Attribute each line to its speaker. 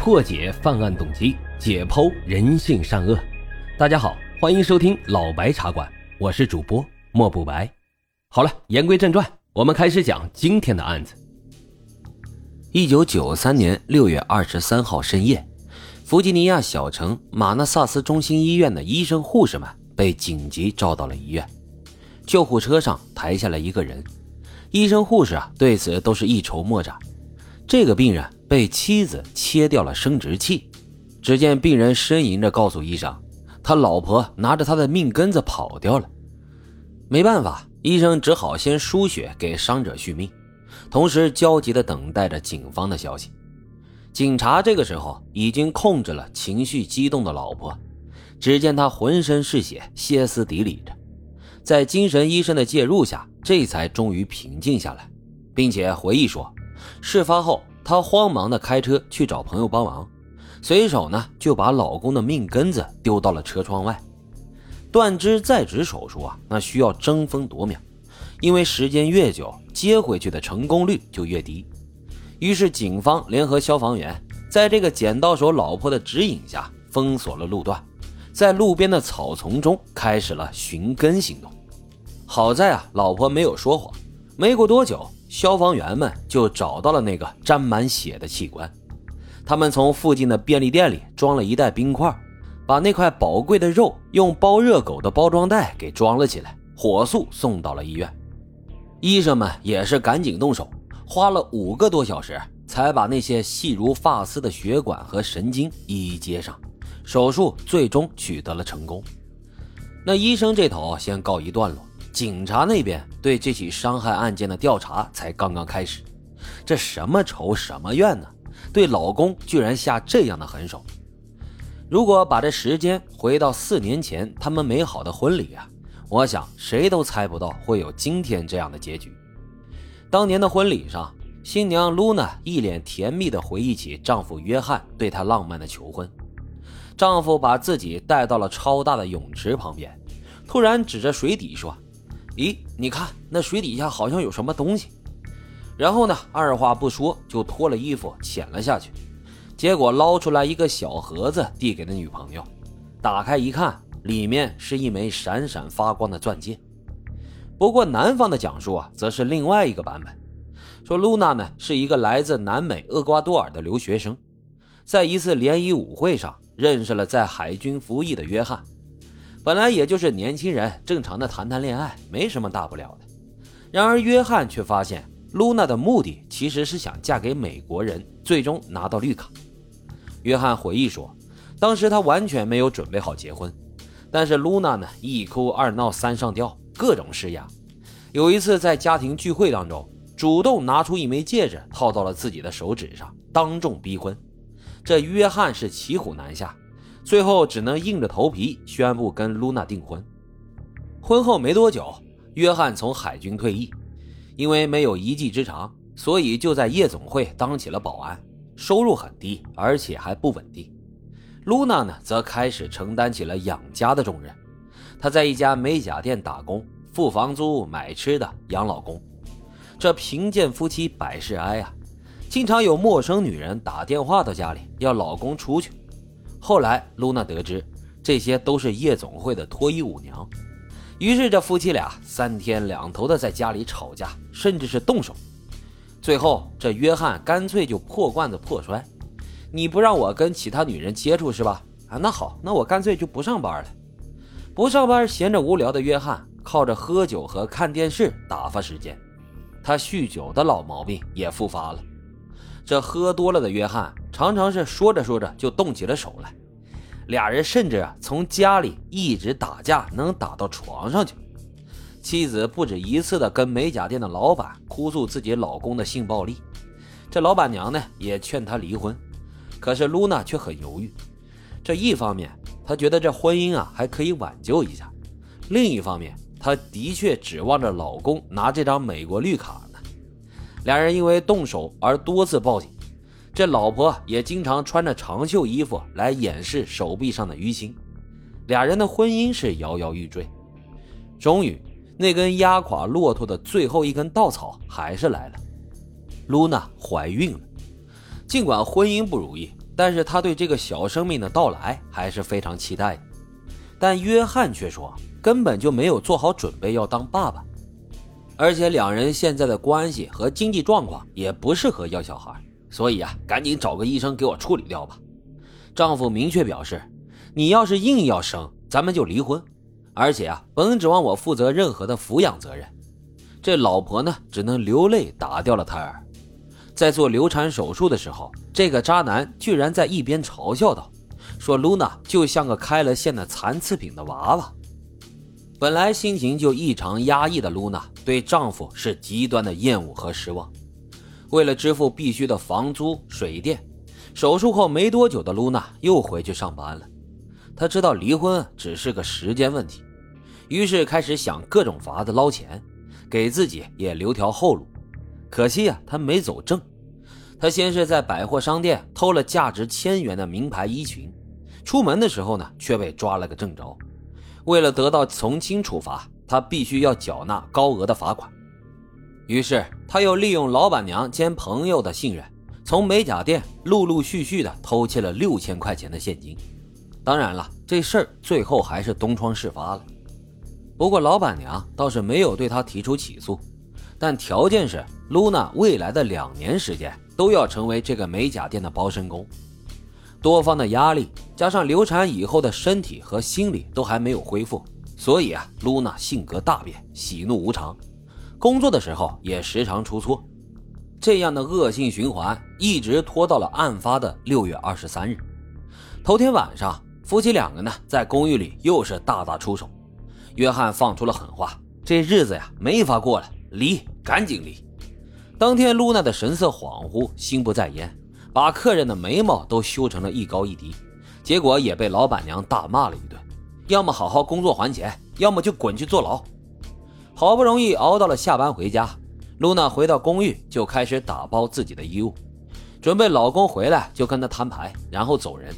Speaker 1: 破解犯案动机，解剖人性善恶。大家好，欢迎收听老白茶馆，我是主播莫不白。好了，言归正传，我们开始讲今天的案子。一九九三年六月二十三号深夜，弗吉尼亚小城马纳萨斯中心医院的医生护士们被紧急召到了医院。救护车上抬下来一个人，医生护士啊对此都是一筹莫展。这个病人。被妻子切掉了生殖器，只见病人呻吟着告诉医生，他老婆拿着他的命根子跑掉了。没办法，医生只好先输血给伤者续命，同时焦急地等待着警方的消息。警察这个时候已经控制了情绪激动的老婆，只见他浑身是血，歇斯底里着，在精神医生的介入下，这才终于平静下来，并且回忆说，事发后。她慌忙的开车去找朋友帮忙，随手呢就把老公的命根子丢到了车窗外。断肢再植手术啊，那需要争分夺秒，因为时间越久，接回去的成功率就越低。于是警方联合消防员，在这个捡到手老婆的指引下，封锁了路段，在路边的草丛中开始了寻根行动。好在啊，老婆没有说谎，没过多久。消防员们就找到了那个沾满血的器官，他们从附近的便利店里装了一袋冰块，把那块宝贵的肉用包热狗的包装袋给装了起来，火速送到了医院。医生们也是赶紧动手，花了五个多小时才把那些细如发丝的血管和神经一一接上，手术最终取得了成功。那医生这头先告一段落。警察那边对这起伤害案件的调查才刚刚开始，这什么仇什么怨呢？对老公居然下这样的狠手！如果把这时间回到四年前他们美好的婚礼啊，我想谁都猜不到会有今天这样的结局。当年的婚礼上，新娘露娜一脸甜蜜地回忆起丈夫约翰对她浪漫的求婚。丈夫把自己带到了超大的泳池旁边，突然指着水底说。咦，你看那水底下好像有什么东西。然后呢，二话不说就脱了衣服潜了下去，结果捞出来一个小盒子递给了女朋友。打开一看，里面是一枚闪闪发光的钻戒。不过男方的讲述啊，则是另外一个版本，说露娜呢是一个来自南美厄瓜多尔的留学生，在一次联谊舞会上认识了在海军服役的约翰。本来也就是年轻人正常的谈谈恋爱，没什么大不了的。然而约翰却发现，露娜的目的其实是想嫁给美国人，最终拿到绿卡。约翰回忆说，当时他完全没有准备好结婚，但是露娜呢，一哭二闹三上吊，各种施压。有一次在家庭聚会当中，主动拿出一枚戒指套到了自己的手指上，当众逼婚。这约翰是骑虎难下。最后只能硬着头皮宣布跟露娜订婚。婚后没多久，约翰从海军退役，因为没有一技之长，所以就在夜总会当起了保安，收入很低，而且还不稳定。露娜呢，则开始承担起了养家的重任。她在一家美甲店打工，付房租、买吃的、养老公。这贫贱夫妻百事哀啊，经常有陌生女人打电话到家里，要老公出去。后来，露娜得知这些都是夜总会的脱衣舞娘，于是这夫妻俩三天两头的在家里吵架，甚至是动手。最后，这约翰干脆就破罐子破摔：“你不让我跟其他女人接触是吧？啊，那好，那我干脆就不上班了。”不上班，闲着无聊的约翰靠着喝酒和看电视打发时间。他酗酒的老毛病也复发了。这喝多了的约翰常常是说着说着就动起了手来，俩人甚至啊从家里一直打架，能打到床上去。妻子不止一次的跟美甲店的老板哭诉自己老公的性暴力，这老板娘呢也劝他离婚，可是露娜却很犹豫。这一方面，她觉得这婚姻啊还可以挽救一下；另一方面，她的确指望着老公拿这张美国绿卡呢。两人因为动手而多次报警，这老婆也经常穿着长袖衣服来掩饰手臂上的淤青，俩人的婚姻是摇摇欲坠。终于，那根压垮骆驼的最后一根稻草还是来了，露娜怀孕了。尽管婚姻不如意，但是她对这个小生命的到来还是非常期待的。但约翰却说根本就没有做好准备要当爸爸，而且两人现在的关系和经济状况也不适合要小孩，所以啊，赶紧找个医生给我处理掉吧。丈夫明确表示，你要是硬要生，咱们就离婚，而且啊，甭指望我负责任何的抚养责任。这老婆呢，只能流泪打掉了胎儿。在做流产手术的时候，这个渣男居然在一边嘲笑道：“说露娜就像个开了线的残次品的娃娃。”本来心情就异常压抑的露娜，对丈夫是极端的厌恶和失望。为了支付必须的房租、水电，手术后没多久的露娜又回去上班了。她知道离婚只是个时间问题，于是开始想各种法子捞钱。给自己也留条后路，可惜呀，他没走正。他先是在百货商店偷了价值千元的名牌衣裙，出门的时候呢，却被抓了个正着。为了得到从轻处罚，他必须要缴纳高额的罚款。于是，他又利用老板娘兼朋友的信任，从美甲店陆陆续续的偷窃了六千块钱的现金。当然了，这事儿最后还是东窗事发了。不过，老板娘倒是没有对他提出起诉，但条件是露娜未来的两年时间都要成为这个美甲店的包身工。多方的压力加上流产以后的身体和心理都还没有恢复，所以啊，露娜性格大变，喜怒无常，工作的时候也时常出错。这样的恶性循环一直拖到了案发的六月二十三日。头天晚上，夫妻两个呢在公寓里又是大打出手。约翰放出了狠话：“这日子呀，没法过了，离，赶紧离！”当天，露娜的神色恍惚，心不在焉，把客人的眉毛都修成了一高一低，结果也被老板娘大骂了一顿：“要么好好工作还钱，要么就滚去坐牢。”好不容易熬到了下班回家，露娜回到公寓就开始打包自己的衣物，准备老公回来就跟她摊牌，然后走人。